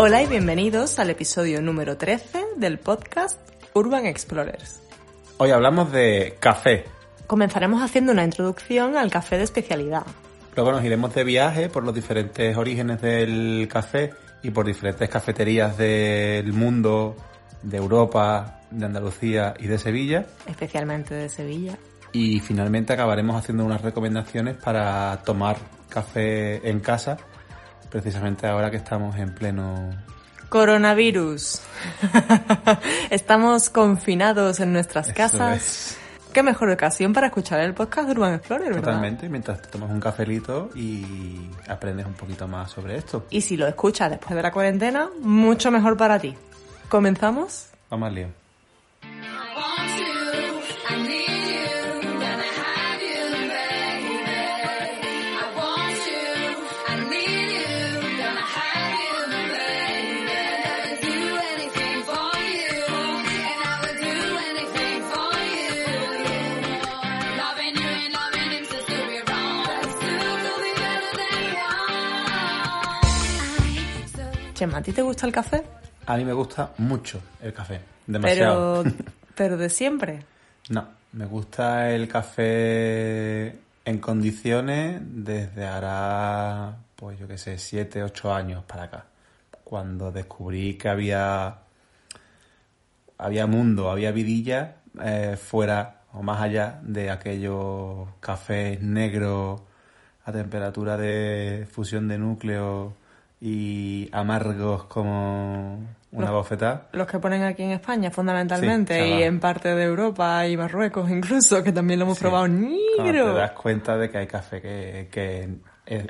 Hola y bienvenidos al episodio número 13 del podcast Urban Explorers. Hoy hablamos de café. Comenzaremos haciendo una introducción al café de especialidad. Luego nos iremos de viaje por los diferentes orígenes del café y por diferentes cafeterías del mundo, de Europa, de Andalucía y de Sevilla. Especialmente de Sevilla. Y finalmente acabaremos haciendo unas recomendaciones para tomar café en casa, precisamente ahora que estamos en pleno Coronavirus. Estamos confinados en nuestras Eso casas. es. Qué mejor ocasión para escuchar el podcast de Urban Explorer, ¿verdad? Totalmente, mientras te tomas un cafelito y aprendes un poquito más sobre esto. Y si lo escuchas después de la cuarentena, mucho mejor para ti. ¿Comenzamos? Vamos al lío. Chema, ¿a ti te gusta el café? A mí me gusta mucho el café, demasiado. Pero, pero de siempre. No, me gusta el café en condiciones desde hará, pues yo qué sé, 7, 8 años para acá. Cuando descubrí que había, había mundo, había vidilla eh, fuera o más allá de aquellos cafés negros a temperatura de fusión de núcleo y amargos como una Los- bofetada. Los que ponen aquí en España, fundamentalmente, Sí, y en parte de Europa y Marruecos incluso, que también lo hemos Sí. probado Cuando negro. te das cuenta de que hay café que, que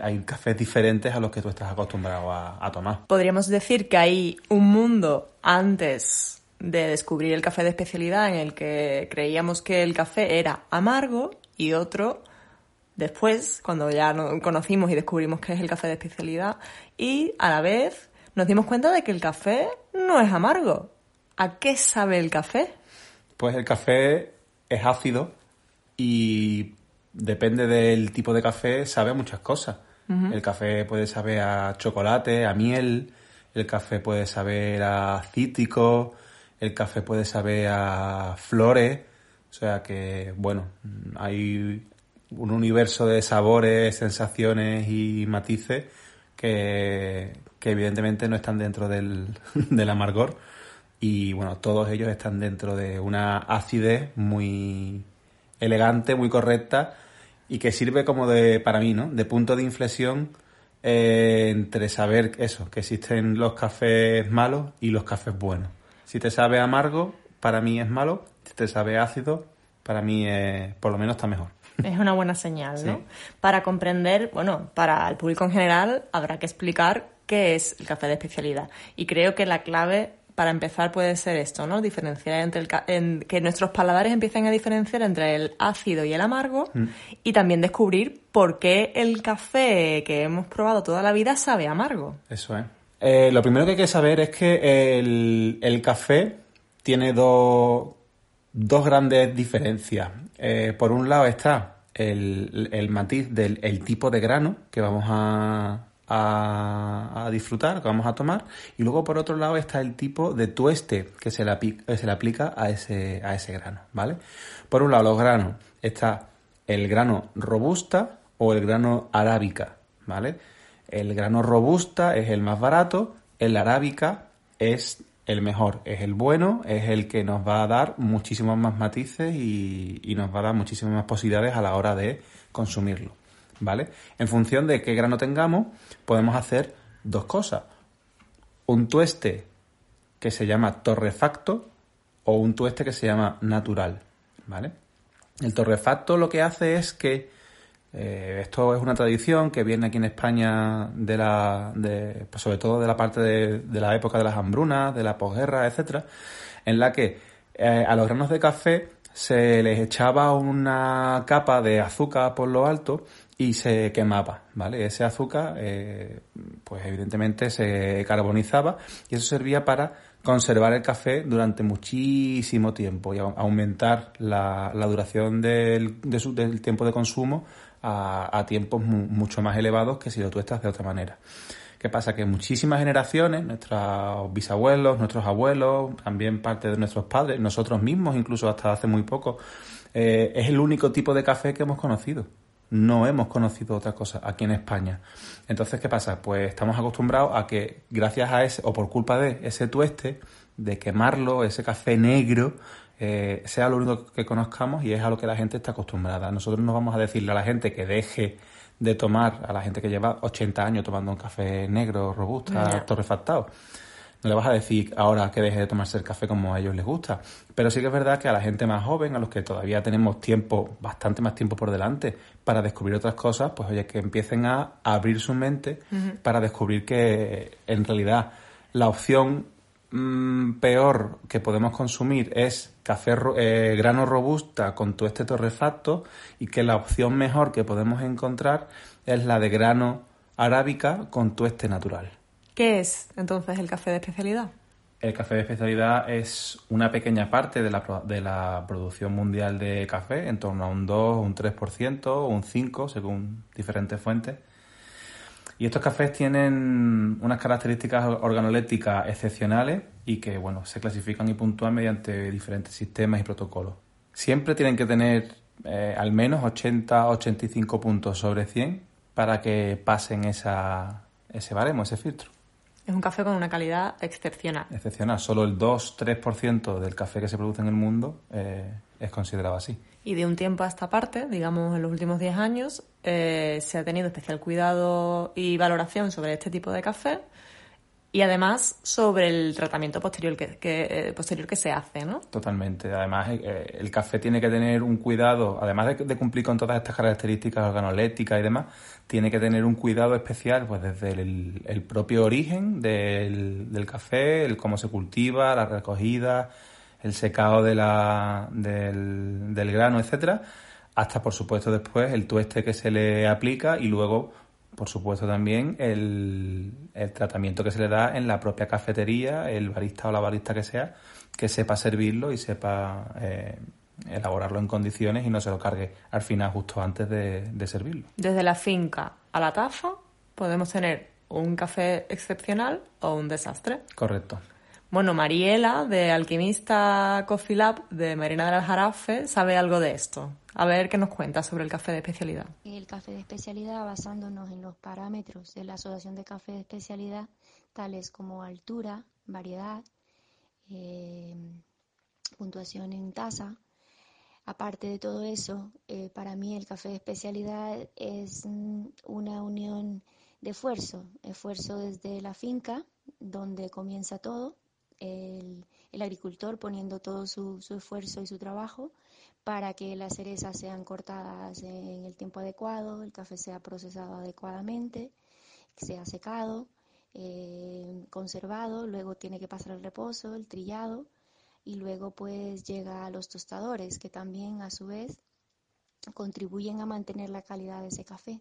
hay cafés diferentes a los que tú estás acostumbrado a, a tomar. Podríamos decir que hay un mundo antes de descubrir el café de especialidad en el que creíamos que el café era amargo y otro después, cuando ya no- conocimos y descubrimos que es el café de especialidad y a la vez nos dimos cuenta de que el café no es amargo. ¿A qué sabe el café? Pues el café es ácido y depende del tipo de café, sabe a muchas cosas. El café puede saber a chocolate, a miel, el café puede saber a cítrico, el café puede saber a flores, o sea que, bueno, hay un universo de sabores, sensaciones y matices que, que evidentemente no están dentro del, del amargor y bueno, todos ellos están dentro de una acidez muy elegante, muy correcta y que sirve como de, para mí, ¿no? De punto de inflexión eh, entre saber eso, que existen los cafés malos y los cafés buenos. Si te sabe amargo, para mí es malo. Si te sabe ácido, para mí por lo menos está mejor. Es una buena señal, ¿no? Sí. Para comprender, bueno, para el público en general habrá que explicar qué es el café de especialidad. Y creo que la clave para empezar puede ser esto, ¿no? Diferenciar entre el ca- en- que nuestros paladares empiecen a diferenciar entre el ácido y el amargo y también descubrir por qué el café que hemos probado toda la vida sabe amargo. Eso es. Eh, lo primero que hay que saber es que el, el café tiene dos, dos grandes diferencias. Eh, por un lado está el, el matiz del el tipo de grano que vamos a, a, disfrutar, que vamos a tomar, y luego por otro lado está el tipo de tueste que se le, que se le aplica a ese, a ese grano, ¿vale? Por un lado los granos está el grano robusta o el grano arábica, ¿vale? El grano robusta es el más barato, el arábica es el mejor, es el bueno, es el que nos va a dar muchísimos más matices y, y nos va a dar muchísimas más posibilidades a la hora de consumirlo, ¿vale? En función de qué grano tengamos, podemos hacer dos cosas. Un tueste que se llama torrefacto o un tueste que se llama natural, ¿vale? El torrefacto lo que hace es que eh, esto es una tradición que viene aquí en España de la, de, pues sobre todo de la parte de, de la época de las hambrunas, de la posguerra, etcétera, en la que eh, a los granos de café se les echaba una capa de azúcar por lo alto y se quemaba, ¿vale? Ese azúcar, eh, pues evidentemente se carbonizaba y eso servía para conservar el café durante muchísimo tiempo y aumentar la, la duración del, de su- del tiempo de consumo a, tiempos mu- mucho más elevados que si lo tuestas de otra manera. ¿Qué pasa? Que muchísimas generaciones, nuestros bisabuelos, nuestros abuelos, también parte de nuestros padres, nosotros mismos, incluso hasta hace muy poco, eh, es el único tipo de café que hemos conocido. No hemos conocido otra cosa aquí en España. Entonces, ¿qué pasa? Pues estamos acostumbrados a que gracias a ese, o por culpa de ese tueste, de quemarlo, ese café negro, eh, sea lo único que conozcamos y es a lo que la gente está acostumbrada. Nosotros no vamos a decirle a la gente que deje de tomar, a la gente que lleva 80 años tomando un café negro, robusta, torrefactado. No le vas a decir ahora que deje de tomarse el café como a ellos les gusta. Pero sí que es verdad que a la gente más joven, a los que todavía tenemos tiempo, bastante más tiempo por delante, para descubrir otras cosas, pues oye, que empiecen a abrir su mente para descubrir que en realidad la opción mm, peor que podemos consumir es café eh, grano robusta con tueste torrefacto y que la opción mejor que podemos encontrar es la de grano arábica con tueste natural. ¿Qué es entonces el café de especialidad? El café de especialidad es una pequeña parte de la, de la producción mundial de café, en torno a un 2, un 3% o un 5%, según diferentes fuentes. Y estos cafés tienen unas características organolépticas excepcionales y que, bueno, se clasifican y puntúan mediante diferentes sistemas y protocolos. Siempre tienen que tener eh, al menos 80-85 puntos sobre 100 para que pasen esa, ese baremo, ese filtro. Es un café con una calidad excepcional. excepcional. Solo el 2-3% del café que se produce en el mundo eh, es considerado así. Y de un tiempo a esta parte, digamos en los últimos 10 años, eh, se ha tenido especial cuidado y valoración sobre este tipo de café y además sobre el tratamiento posterior que, que, eh, posterior que se hace, ¿no? Totalmente. Además, eh, el café tiene que tener un cuidado, además de, de cumplir con todas estas características organolépticas y demás, tiene que tener un cuidado especial, pues desde el, el propio origen del, del café, el cómo se cultiva, la recogida, el secado de la, del, del grano, etcétera, hasta por supuesto después el tueste que se le aplica y luego por supuesto también el, el tratamiento que se le da en la propia cafetería, el barista o la barista que sea, que sepa servirlo y sepa eh, elaborarlo en condiciones y no se lo cargue al final justo antes de, de servirlo. Desde la finca a la taza podemos tener un café excepcional o un desastre. Correcto. Bueno, Mariela, de Alquimista Coffee Lab de Marina del Aljarafe, sabe algo de esto. A ver qué nos cuenta sobre el café de especialidad. El café de especialidad basándonos en los parámetros de la Asociación de Café de Especialidad, tales como altura, variedad, eh, puntuación en taza. Aparte de todo eso, eh, para mí el café de especialidad es mm, una unión de esfuerzo, esfuerzo desde la finca, donde comienza todo, el, agricultor poniendo todo su, esfuerzo y su trabajo para que las cerezas sean cortadas en el tiempo adecuado, el café sea procesado adecuadamente, sea secado, eh, conservado, luego tiene que pasar el reposo, el trillado y luego pues llega a los tostadores que también a su vez contribuyen a mantener la calidad de ese café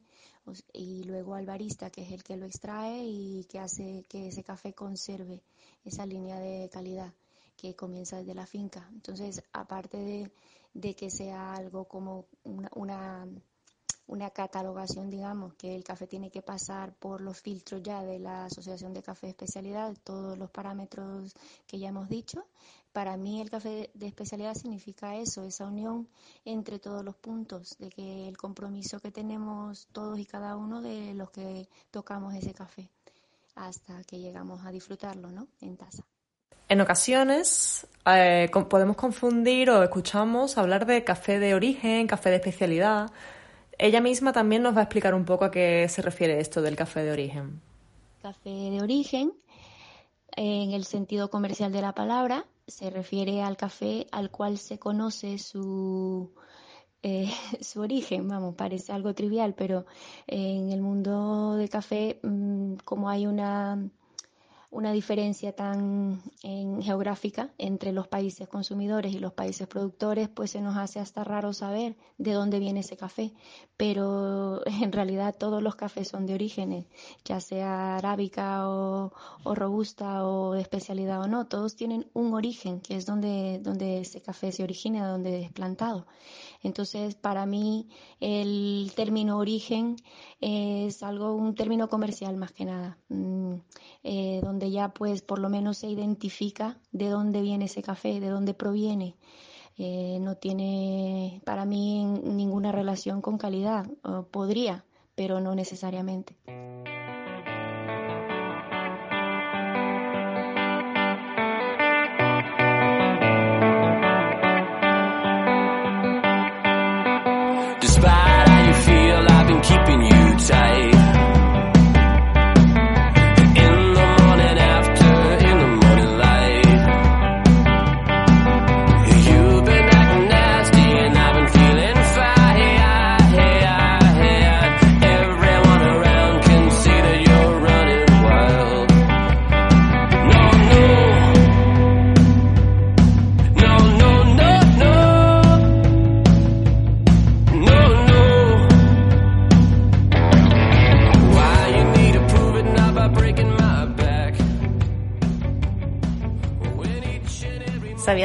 y luego al barista que es el que lo extrae y que hace que ese café conserve esa línea de calidad que comienza desde la finca. Entonces, aparte de, de que sea algo como una, una, una catalogación, digamos, que el café tiene que pasar por los filtros ya de la Asociación de Café de Especialidad, todos los parámetros que ya hemos dicho. Para mí el café de especialidad significa eso, esa unión entre todos los puntos, de que el compromiso que tenemos todos y cada uno de los que tocamos ese café hasta que llegamos a disfrutarlo, ¿no? En taza. En ocasiones eh, podemos confundir o escuchamos hablar de café de origen, café de especialidad. Ella misma también nos va a explicar un poco a qué se refiere esto del café de origen. Café de origen, en el sentido comercial de la palabra, se refiere al café al cual se conoce su, eh, su origen, vamos, parece algo trivial, pero en el mundo del café, mm, como hay una, una diferencia tan en- geográfica entre los países consumidores y los países productores, pues se nos hace hasta raro saber de dónde viene ese café. Pero en realidad todos los cafés son de orígenes, ya sea arábica o, robusta o de especialidad o no, todos tienen un origen, que es donde, donde ese café se origina, donde es plantado. Entonces, para mí, el término origen es algo, un término comercial más que nada, mm, eh, donde ya pues por lo menos se identifica de dónde viene ese café, de dónde proviene. Eh, no tiene para mí ninguna relación con calidad, podría, pero no necesariamente.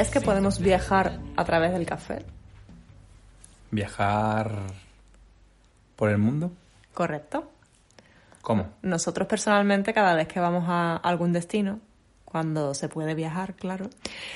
¿Sabías que podemos viajar a través del café? Viajar por el mundo. Correcto. ¿Cómo? Nosotros personalmente, cada vez que vamos a algún destino, cuando se puede viajar, claro,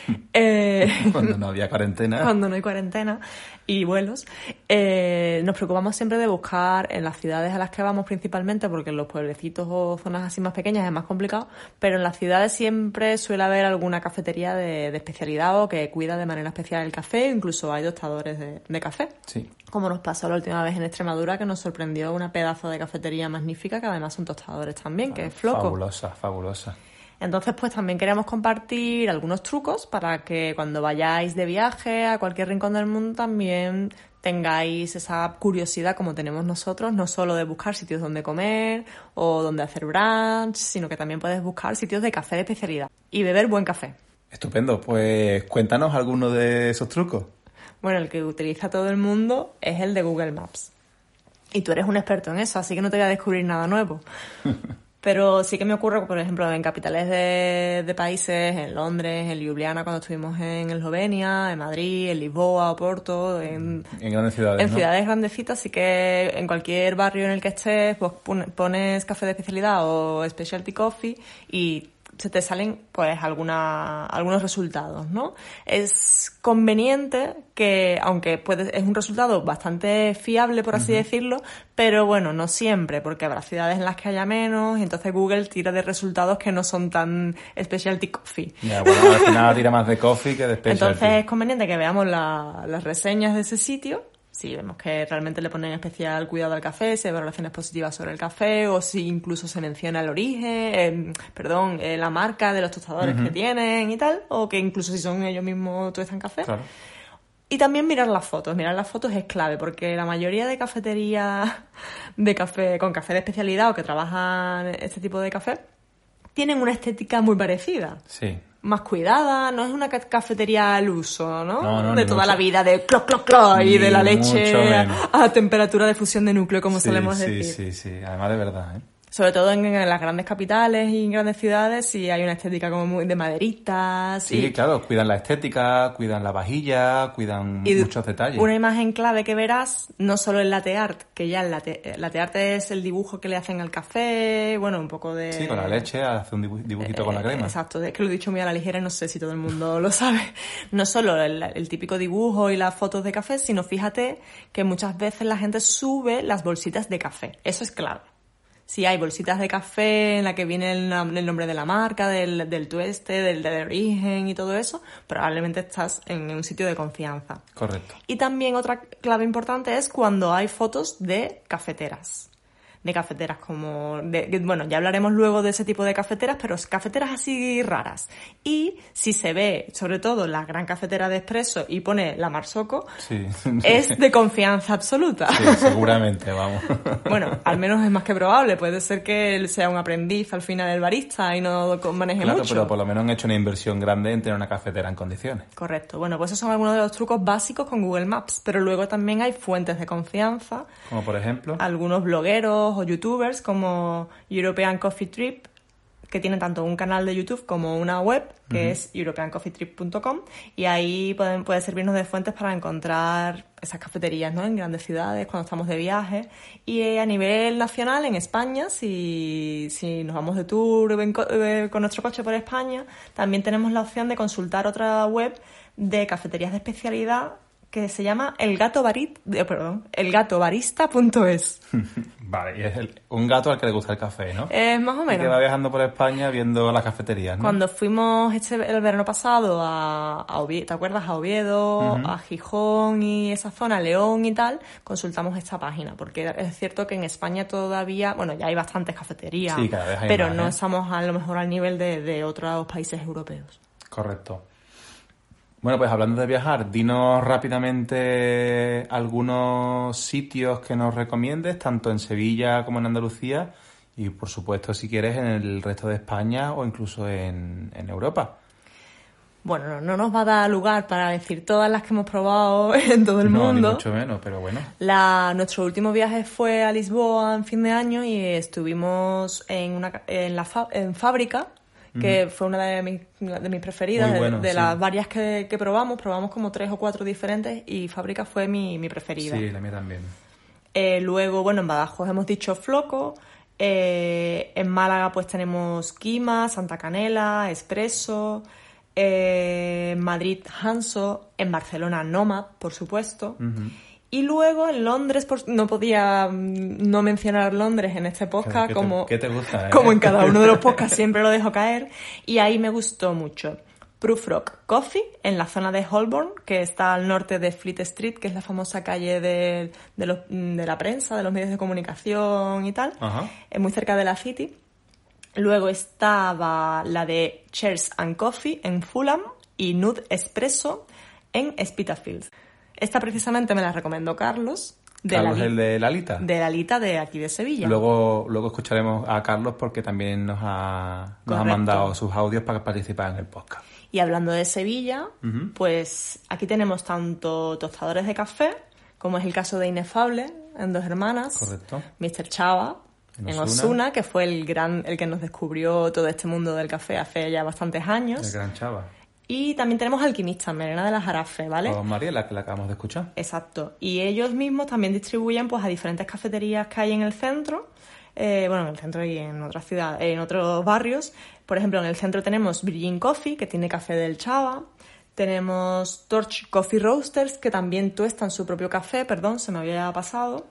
eh, Cuando no había cuarentena. cuando no hay cuarentena y vuelos, eh, nos preocupamos siempre de buscar en las ciudades a las que vamos principalmente, porque en los pueblecitos o zonas así más pequeñas es más complicado, pero en las ciudades siempre suele haber alguna cafetería de, de especialidad o que cuida de manera especial el café, incluso hay tostadores de, de café. Sí. Como nos pasó la última vez en Extremadura, que nos sorprendió una pedazo de cafetería magnífica, que además son tostadores también, que es floco. Fabulosa, fabulosa. Entonces, pues también queremos compartir algunos trucos para que cuando vayáis de viaje a cualquier rincón del mundo también tengáis esa curiosidad como tenemos nosotros, no solo de buscar sitios donde comer o donde hacer brunch, sino que también puedes buscar sitios de café de especialidad y beber buen café. Estupendo. Pues cuéntanos alguno de esos trucos. Bueno, el que utiliza todo el mundo es el de Google Maps. Y tú eres un experto en eso, así que no te voy a descubrir nada nuevo. Pero sí que me ocurre, por ejemplo, en capitales de, de países, en Londres, en Ljubljana cuando estuvimos en Eslovenia, en Madrid, en Lisboa, Oporto, en, En grandes ciudades. en ¿no? ciudades grandecitas, así que en cualquier barrio en el que estés, pues pon- pones café de especialidad o specialty coffee y se te salen pues alguna, algunos resultados, ¿no? Es conveniente que, aunque puede, es un resultado bastante fiable, por así decirlo, pero bueno, no siempre, porque habrá ciudades en las que haya menos, y entonces Google tira de resultados que no son tan specialty coffee. Ya, bueno, al final tira más de coffee que de specialty. Entonces es conveniente que veamos la- las reseñas de ese sitio. Si vemos que realmente le ponen especial cuidado al café, si hay valoraciones positivas sobre el café, o si incluso se menciona el origen, eh, perdón, eh, la marca de los tostadores que tienen y tal, o que incluso si son ellos mismos tuestan café. Claro. Y también mirar las fotos. Mirar las fotos es clave porque la mayoría de cafeterías de café con café de especialidad o que trabajan este tipo de café tienen una estética muy parecida Sí. Más cuidada, no es una ca- cafetería al uso, ¿no? No, no, de toda mucho. la vida, de cloc, cloc, cloc, y de la leche a, a temperatura de fusión de núcleo, como sí, solemos sí, decir. sí, sí. Además de verdad, ¿eh? Sobre todo en, en las grandes capitales y en grandes ciudades, sí hay una estética como muy de maderitas. Sí, y, claro, cuidan la estética, cuidan la vajilla, cuidan y muchos detalles. Una imagen clave que verás, no solo el latte art, que ya el latte, el latte art es el dibujo que le hacen al café, bueno, un poco de... Sí, con la leche, hace un dibu- dibujito con la Eh, crema. Exacto, es que lo he dicho muy a la ligera y no sé si todo el mundo lo sabe. No solo el, el típico dibujo y las fotos de café, sino fíjate que muchas veces la gente sube las bolsitas de café. Eso es clave. Si hay bolsitas de café en la que viene el, nom- el nombre de la marca, del, del tueste, del, del origen y todo eso, probablemente estás en un sitio de confianza. Correcto. Y también otra clave importante es cuando hay fotos de cafeteras. De cafeteras como... de- bueno, ya hablaremos luego de ese tipo de cafeteras, pero es cafeteras así raras. Y si se ve, sobre todo, la gran cafetera de expreso y pone la Marsocco, Sí. es de confianza absoluta. Sí, seguramente, vamos. Bueno, al menos es más que probable. Puede ser que él sea un aprendiz al final del barista y no maneje Claro, mucho. pero por lo menos han hecho una inversión grande en tener una cafetera en condiciones. Correcto. Bueno, pues esos son algunos de los trucos básicos con Google Maps. Pero luego también hay fuentes de confianza. Como por ejemplo, Algunos blogueros o youtubers como European Coffee Trip, que tienen tanto un canal de YouTube como una web, que es europeancoffeetrip.com, y ahí pueden, puede servirnos de fuentes para encontrar esas cafeterías ¿no? en grandes ciudades, cuando estamos de viaje. Y eh, a nivel nacional, en España, si, si nos vamos de tour en co- eh, con nuestro coche por España, también tenemos la opción de consultar otra web de cafeterías de especialidad que se llama el gato barit, eh, perdón, elgatobarista.es. vale, y es el- un gato al que le gusta el café, ¿no? Es más o Y que va menos. viajando por España viendo las cafeterías, ¿no? Cuando fuimos este, el verano pasado a, a Oviedo, ¿te acuerdas? A Oviedo, a Gijón y esa zona, León y tal, consultamos esta página, porque es cierto que en España todavía, bueno, ya hay bastantes cafeterías, Sí, cada vez hay pero más, no ¿eh? estamos a lo mejor al nivel de, de otros países europeos. Correcto. Bueno, pues hablando de viajar, dinos rápidamente algunos sitios que nos recomiendes, tanto en Sevilla como en Andalucía, y por supuesto, si quieres, en el resto de España o incluso en, en Europa. Bueno, no, no nos va a dar lugar para decir todas las que hemos probado en todo el no, mundo. ni mucho menos, pero bueno. La, nuestro último viaje fue a Lisboa en fin de año y estuvimos en, una, en, la fa- en Fábrica, que fue una de mis, de mis preferidas, de- bueno, de, sí. las varias que, que probamos. Probamos como tres o cuatro diferentes y Fábrica fue mi, mi preferida. Sí, la mía también. Eh, luego, bueno, en Badajoz hemos dicho Floco. eh, en Málaga pues tenemos Quima, Santa Canela, Espresso. eh, en Madrid Hanso. En Barcelona Nomad, por supuesto. Y luego en Londres, por- no podía mm, no mencionar Londres en este podcast, ¿Qué te- como, qué te gusta, eh? como en cada uno de los podcasts siempre lo dejo caer. Y ahí me gustó mucho. Proof Rock Coffee en la zona de Holborn, que está al norte de Fleet Street, que es la famosa calle de, de, los- de la prensa, de los medios de comunicación y tal. Ajá. Es muy cerca de la City. Luego estaba la de Chairs and Coffee en Fulham y Nude Espresso en Spitalfields. Esta precisamente me la recomendó Carlos, de, Carlos, la, el de Lalita. de la Lita de aquí de Sevilla. Luego, luego escucharemos a Carlos porque también nos ha, nos ha mandado sus audios para participar en el podcast. Y hablando de Sevilla, pues aquí tenemos tanto tostadores de café, como es el caso de Inefable, en Dos Hermanas. Correcto. Mr. Chava, En. Osuna, que fue el gran, el que nos descubrió todo este mundo del café hace ya bastantes años. El gran chava. Y también tenemos Alquimista, en Melena de la Jarafe, ¿vale? Con Mariela, que la acabamos de escuchar. Exacto. Y ellos mismos también distribuyen pues a diferentes cafeterías que hay en el centro. eh, bueno, en el centro y en otras ciudades, en otros barrios. Por ejemplo, en el centro tenemos Virgin Coffee, que tiene café del Chava. Tenemos Torch Coffee Roasters, que también tuestan su propio café, perdón, se me había pasado.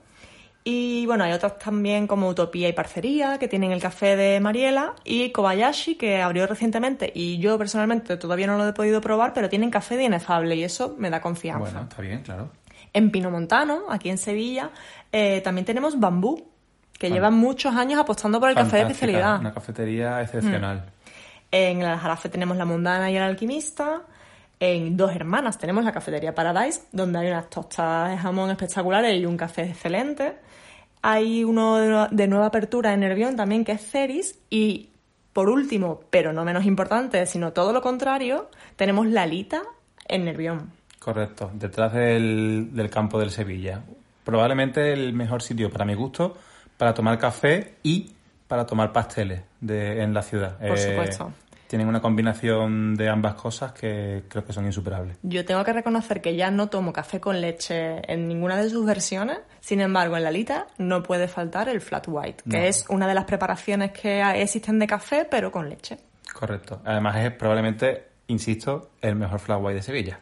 Y bueno, hay otras también como Utopía y Parcería, que tienen el café de Mariela, y Kobayashi, que abrió recientemente, y yo personalmente todavía no lo he podido probar, pero tienen café de inefable, y eso me da confianza. Bueno, está bien, claro. En Pino Montano, aquí en Sevilla, eh, también tenemos Bambú, que llevan muchos años apostando por el café de especialidad. Una cafetería excepcional. En el Aljarafe tenemos La Mundana y El Alquimista. En Dos Hermanas tenemos la cafetería Paradise, donde hay unas tostadas de jamón espectaculares y un café excelente. Hay uno de, nue- de nueva apertura en Nervión también, que es Ceris. Y por último, pero no menos importante, sino todo lo contrario, tenemos Lalita en Nervión. Correcto, detrás del, del campo del Sevilla. Probablemente el mejor sitio para mi gusto para tomar café y para tomar pasteles de, en la ciudad. Por supuesto. Tienen una combinación de ambas cosas que creo que son insuperables. Yo tengo que reconocer que ya no tomo café con leche en ninguna de sus versiones. Sin embargo, en la Lita no puede faltar el flat white, que No. es una de las preparaciones que existen de café, pero con leche. Correcto. Además es probablemente, insisto, el mejor flat white de Sevilla.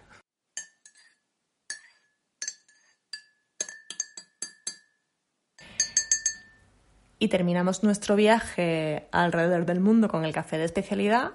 Y terminamos nuestro viaje alrededor del mundo con el café de especialidad,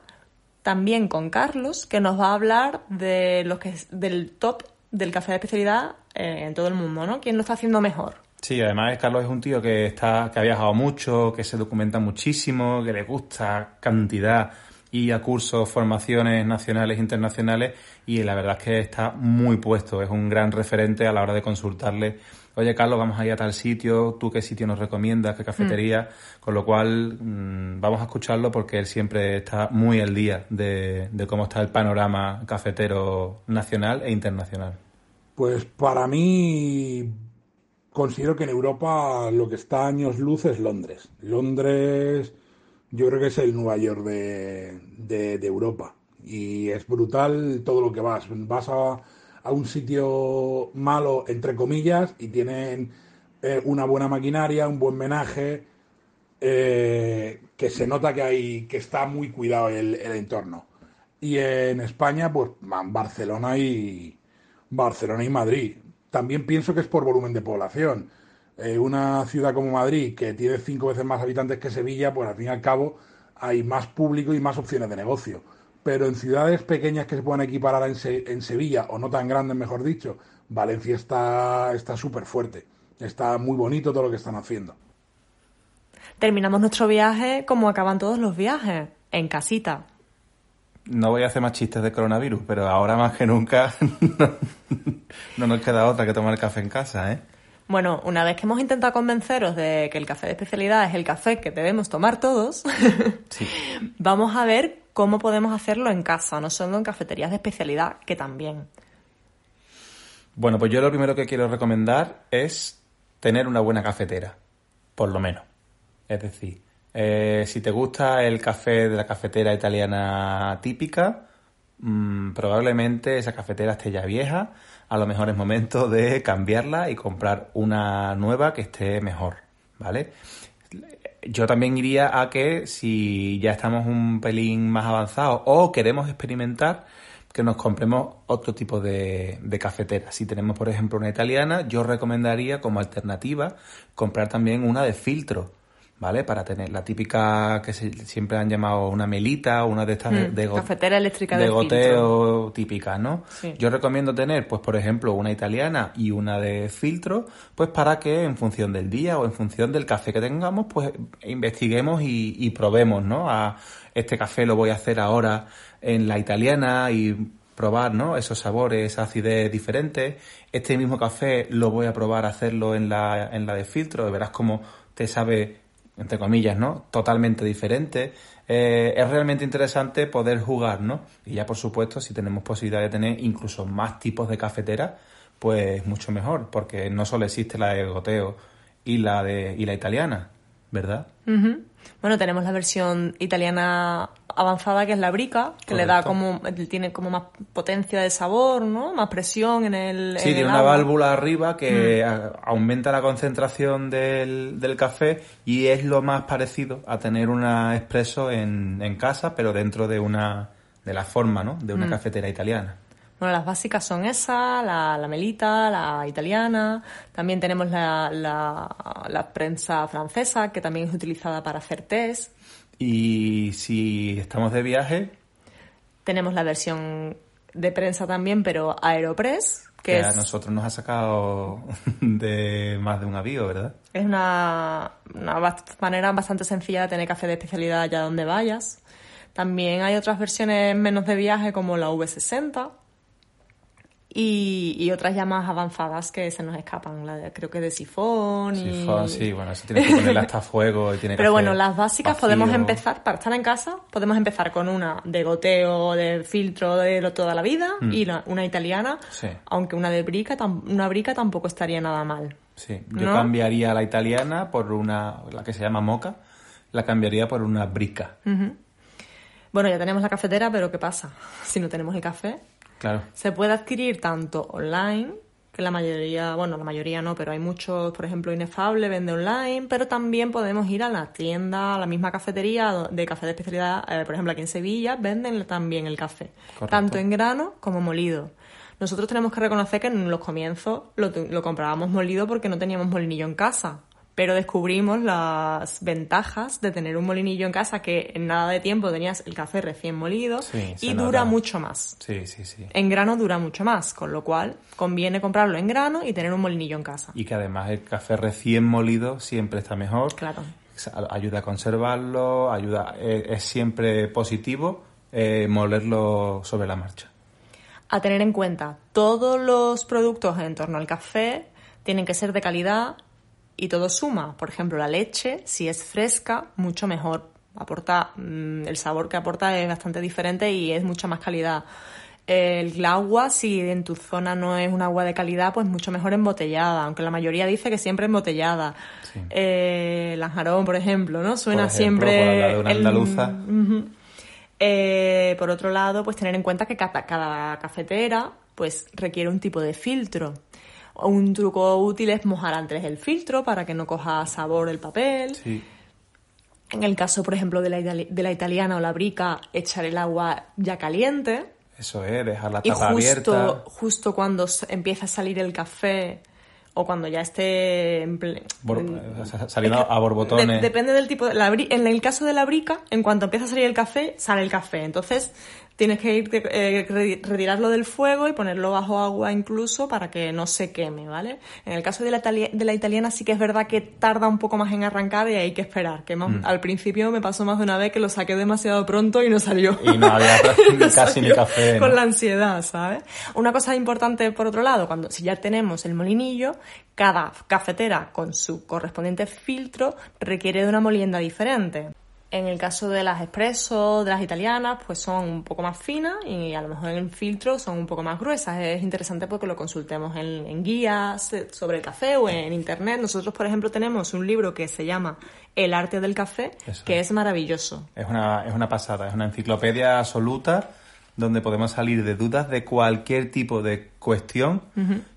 también con Carlos, que nos va a hablar de lo que es del top del café de especialidad eh, en todo el mundo, ¿no? ¿Quién lo está haciendo mejor? Sí, además Carlos es un tío que está, que ha viajado mucho, que se documenta muchísimo, que le gusta cantidad y a cursos, formaciones nacionales e internacionales y la verdad es que está muy puesto, es un gran referente a la hora de consultarle. Oye, Carlos, vamos a ir a tal sitio, tú qué sitio nos recomiendas, qué cafetería, con lo cual mm, vamos a escucharlo porque él siempre está muy al día de, de cómo está el panorama cafetero nacional e internacional. Pues para mí considero que en Europa lo que está a años luz es Londres. Londres yo creo que es el Nueva York de, de- de Europa. Y es brutal todo lo que vas. Vas a, a un sitio malo, entre comillas, y tienen eh, una buena maquinaria, un buen menaje, eh, que se nota que hay que está muy cuidado el, entorno. Y en España, pues Barcelona y Barcelona y Madrid. También pienso que es por volumen de población. Eh, una ciudad como Madrid, que tiene cinco veces más habitantes que Sevilla, pues al fin y al cabo hay más público y más opciones de negocio. Pero en ciudades pequeñas que se puedan equiparar en, Se- en Sevilla, o no tan grandes, mejor dicho, Valencia está está súper fuerte. Está muy bonito todo lo que están haciendo. Terminamos nuestro viaje como acaban todos los viajes, en casita. No voy a hacer más chistes de coronavirus, pero ahora más que nunca no, no nos queda otra que tomar café en casa, ¿eh? Bueno, una vez que hemos intentado convenceros de que el café de especialidad es el café que debemos tomar todos, Sí. vamos a ver cómo podemos hacerlo en casa, no solo en cafeterías de especialidad, que también. Bueno, pues yo lo primero que quiero recomendar es tener una buena cafetera, por lo menos. Es decir, eh, si te gusta el café de la cafetera italiana típica, mm, probablemente esa cafetera esté ya vieja. A lo mejor es momento de cambiarla y comprar una nueva que esté mejor, ¿vale? Yo también iría a que si ya estamos un pelín más avanzados o queremos experimentar, que nos compremos otro tipo de, de cafetera. Si tenemos, por ejemplo, una italiana, yo recomendaría como alternativa comprar también una de filtro, ¿vale? Para tener la típica que se- siempre han llamado una melita, una de estas de, Mm, de go- cafetera eléctrica de de goteo típica, ¿no? Sí. Yo recomiendo tener, pues por ejemplo, una italiana y una de filtro, pues para que en función del día o en función del café que tengamos, pues investiguemos y, y probemos, ¿no? A este café lo voy a hacer ahora en la italiana y probar, ¿no? Esos sabores, esa acidez diferentes. Este mismo café lo voy a probar a hacerlo en la, en la de filtro verás cómo te sabe entre comillas, ¿no? Totalmente diferente. Eh, es realmente interesante poder jugar, ¿no? Y ya, por supuesto, si tenemos posibilidad de tener incluso más tipos de cafetera, pues mucho mejor, porque no solo existe la de goteo y la de y la italiana, ¿verdad? Bueno, tenemos la versión italiana avanzada que es la brica, que le da como, tiene como más potencia de sabor, ¿no? Más presión en el. Sí, en tiene el una válvula arriba que a- aumenta la concentración del, del café y es lo más parecido a tener una expreso en, en casa, pero dentro de una de la forma, ¿no? De una cafetera italiana. Bueno, las básicas son esa, la, la melita, la italiana. También tenemos la, la, la prensa francesa, que también es utilizada para hacer test. Y si estamos de viaje, Tenemos la versión de prensa también, pero Aeropress, que que es, a nosotros nos ha sacado de más de un avión, ¿verdad? es una, una manera bastante sencilla de tener café de especialidad allá donde vayas. También hay otras versiones menos de viaje como la V60 y, y otras ya más avanzadas que se nos escapan, la de- creo que de sifón y... Sifón, sí, bueno, eso tiene que ponerle hasta fuego y tiene que Pero bueno, las básicas vacío. podemos empezar, para estar en casa, podemos empezar con una de goteo, de filtro de lo- toda la vida y la- una italiana, Mm. Sí. aunque una de brica, tam- una brica tampoco estaría nada mal. Sí, yo ¿No? cambiaría la italiana por una, la que se llama moca, la cambiaría por una brica. Bueno, ya tenemos la cafetera, pero ¿qué pasa? Si no tenemos el café, Claro. se puede adquirir tanto online, que la mayoría, bueno, la mayoría no, pero hay muchos, por ejemplo, Inefable vende online, pero también podemos ir a la tienda, a la misma cafetería de café de especialidad, eh, por ejemplo, aquí en Sevilla venden también el café, Correcto. tanto en grano como molido. Nosotros tenemos que reconocer que en los comienzos lo, lo comprábamos molido porque no teníamos molinillo en casa, pero descubrimos las ventajas de tener un molinillo en casa que en nada de tiempo tenías el café recién molido Sí, y dura nota. mucho más. Sí, sí, sí. En grano dura mucho más, con lo cual conviene comprarlo en grano y tener un molinillo en casa. Y que además el café recién molido siempre está mejor. Claro. Ayuda a conservarlo, ayuda, eh, es siempre positivo eh, molerlo sobre la marcha. A tener en cuenta, todos los productos en torno al café tienen que ser de calidad y todo suma. Por ejemplo, la leche, si es fresca, mucho mejor. Aporta, mm, el sabor que aporta es bastante diferente y es mucha más calidad. El agua, si en tu zona no es un agua de calidad, pues mucho mejor embotellada, aunque la mayoría dice que siempre embotellada. Sí. Eh, Lanjarón, por ejemplo, ¿no? Suena Por ejemplo, siempre... por una el- andaluza. Eh, por otro lado, pues tener en cuenta que cada, cada cafetera pues requiere un tipo de filtro. Un truco útil es mojar antes el filtro para que no coja sabor el papel. Sí. En el caso, por ejemplo, de la, itali- de la italiana o la brica, echar el agua ya caliente. Eso es, dejar la Y tapa justo, abierta. justo cuando empieza a salir el café o cuando ya esté en Bor- saliendo Es que a borbotones. de- depende del tipo de la en el caso de la brica, en cuanto empieza a salir el café, sale el café. Entonces, tienes que ir eh, re- retirarlo del fuego y ponerlo bajo agua incluso para que no se queme, ¿vale? En el caso de la, itali- de la italiana sí que es verdad que tarda un poco más en arrancar y hay que esperar. Que más- Mm. al principio me pasó más de una vez que lo saqué demasiado pronto y no salió. Y no había No casi ni café. ¿no? Con la ansiedad, ¿sabes? Una cosa importante, por otro lado, cuando si ya tenemos el molinillo, cada cafetera con su correspondiente filtro requiere de una molienda diferente. En el caso de las expreso, de las italianas, pues son un poco más finas y a lo mejor en el filtro son un poco más gruesas. Es interesante porque lo consultemos en, en guías sobre el café o en internet. Nosotros, por ejemplo, tenemos un libro que se llama El arte del café, Eso que es. es maravilloso. Es una, es una pasada, es una enciclopedia absoluta donde podemos salir de dudas de cualquier tipo de cuestión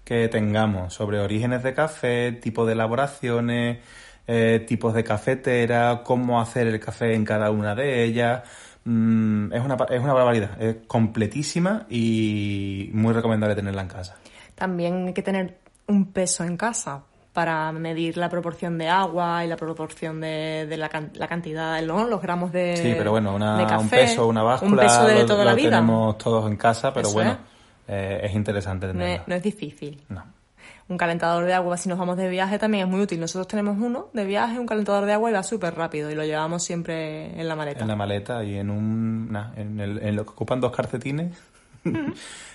que tengamos sobre orígenes de café, tipo de elaboraciones, eh, tipos de cafetera, cómo hacer el café en cada una de ellas. Mm, es, una, es una barbaridad, es completísima y muy recomendable tenerla en casa. También hay que tener un peso en casa para medir la proporción de agua y la proporción de, de la, can- la cantidad, ¿no? los gramos de Sí, pero bueno, una- café, un peso, una báscula, un peso de lo, toda lo la vida. tenemos todos en casa, pero Eso bueno, es. eh, es interesante No tenerla. es, no es difícil. No. Un calentador de agua, si nos vamos de viaje, también es muy útil. Nosotros tenemos uno de viaje, un calentador de agua y va súper rápido y lo llevamos siempre en la maleta. en la maleta y en un nah, en, el- en lo que ocupan dos calcetines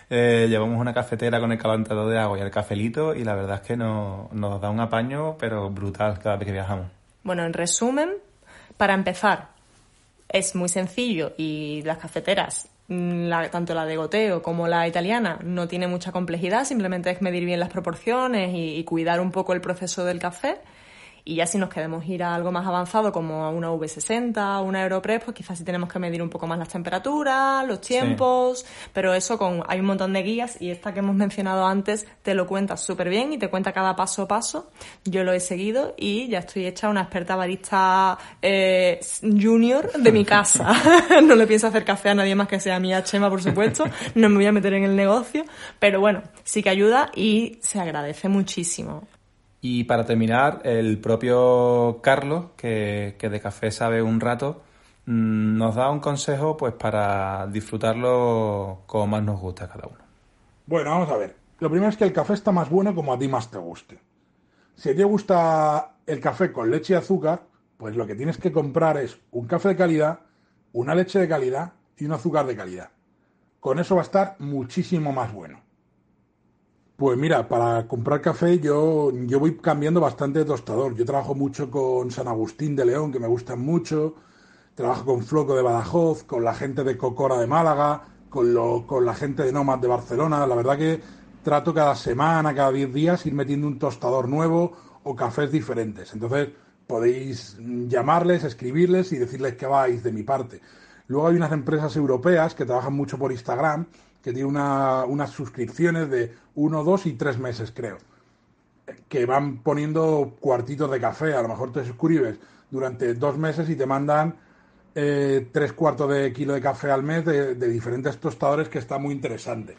eh, llevamos una cafetera con el calentador de agua y el cafelito y la verdad es que no- nos da un apaño pero brutal cada vez que viajamos Bueno, en resumen, para empezar, es muy sencillo y las cafeteras, la- tanto la de goteo como la italiana, no tiene mucha complejidad, simplemente es medir bien las proporciones y, y cuidar un poco el proceso del café. Y ya si nos queremos ir a algo más avanzado como a una V60 o una Aeropress, pues quizás sí tenemos que medir un poco más las temperaturas, los tiempos, pero eso con hay un montón de guías y esta que hemos mencionado antes te lo cuenta súper bien y te cuenta cada paso a paso. Yo lo he seguido y ya estoy hecha una experta barista eh, junior de mi casa. no le pienso hacer café a nadie más que sea mía Chema, por supuesto. No me voy a meter en el negocio, pero bueno, sí que ayuda y se agradece muchísimo. Y para terminar el propio Carlos que, que de café sabe un rato mm, nos da un consejo pues para disfrutarlo como más nos gusta a cada uno Bueno, vamos a ver. Lo primero es que el café está más bueno como a ti más te guste. Si a ti te gusta el café con leche y azúcar, pues lo que tienes que comprar es un café de calidad, una leche de calidad y un azúcar de calidad. Con eso va a estar muchísimo más bueno. Pues mira, para comprar café yo, yo voy cambiando bastante de tostador. Yo trabajo mucho con San Agustín de León, que me gustan mucho. Trabajo con Floco de Badajoz, con la gente de Cocora de Málaga, con, lo- con la gente de Nomad de Barcelona. La verdad que trato cada semana, cada 10 días, ir metiendo un tostador nuevo o cafés diferentes. Entonces podéis llamarles, escribirles y decirles que vais de mi parte. Luego hay unas empresas europeas que trabajan mucho por Instagram, que tienen una- unas suscripciones de uno, dos y tres meses, creo que van poniendo cuartitos de café. A lo mejor te suscribes durante dos meses y te mandan eh, tres cuartos de kilo de café al mes de, de diferentes tostadores que está muy interesante.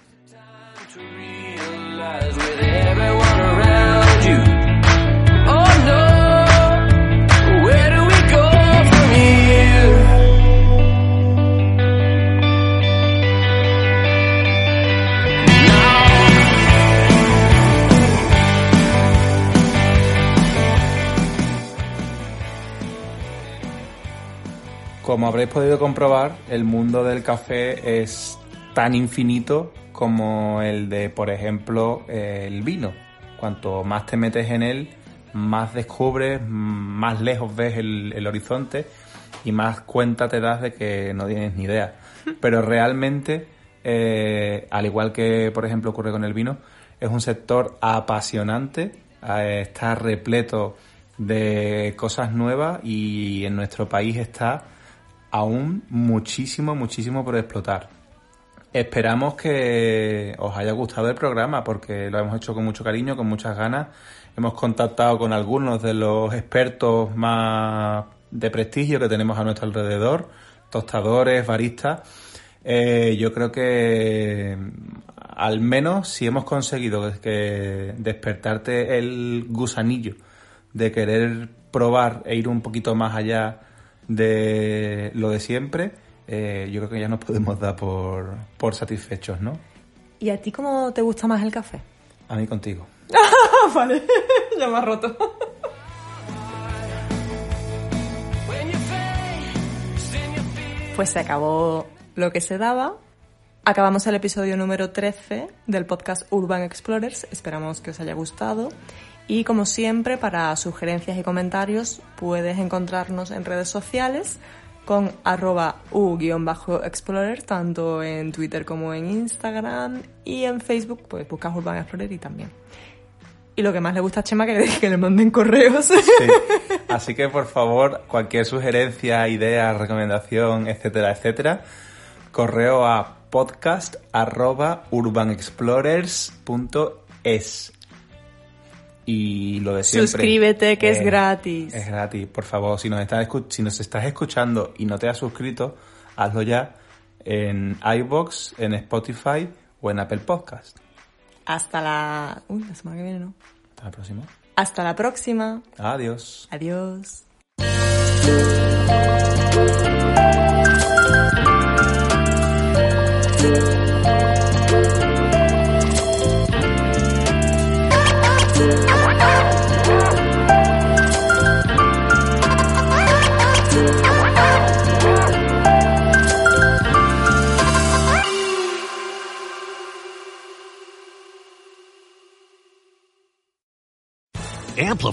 Como habréis podido comprobar, el mundo del café es tan infinito como el de, por ejemplo, el vino. Cuanto más te metes en él, más descubres, más lejos ves el, el horizonte y más cuenta te das de que no tienes ni idea. Pero realmente, eh, al igual que, por ejemplo, ocurre con el vino, es un sector apasionante, eh, está repleto de cosas nuevas y en nuestro país está aún muchísimo, muchísimo por explotar. Esperamos que os haya gustado el programa porque lo hemos hecho con mucho cariño, con muchas ganas. Hemos contactado con algunos de los expertos más de prestigio que tenemos a nuestro alrededor, tostadores, baristas. Eh, yo creo que al menos si hemos conseguido que despertarte el gusanillo de querer probar e ir un poquito más allá de lo de siempre, eh, yo creo que ya nos podemos dar por, por satisfechos, ¿no? ¿Y a ti cómo te gusta más el café? A mí contigo. vale, ya me has roto. Pues se acabó lo que se daba. Acabamos el episodio número 13 del podcast Urban Explorers. Esperamos que os haya gustado. Y como siempre, para sugerencias y comentarios puedes encontrarnos en redes sociales con arroba u-explorer, tanto en Twitter como en Instagram y en Facebook, pues buscas Urban Explorer y también. Y lo que más le gusta a Chema que, que le manden correos. Sí. Así que por favor, cualquier sugerencia, idea, recomendación, etcétera, etcétera, correo a podcast arroba urbanexplorers.es. Y lo de siempre. Suscríbete, que es Eh, gratis. Es gratis. Por favor, si nos, estás si nos estás escuchando y no te has suscrito, hazlo ya en iBox, en Spotify o en Apple Podcast. Hasta la... Uy, la semana que viene, ¿no? Hasta la próxima. Hasta la próxima. Adiós. Adiós.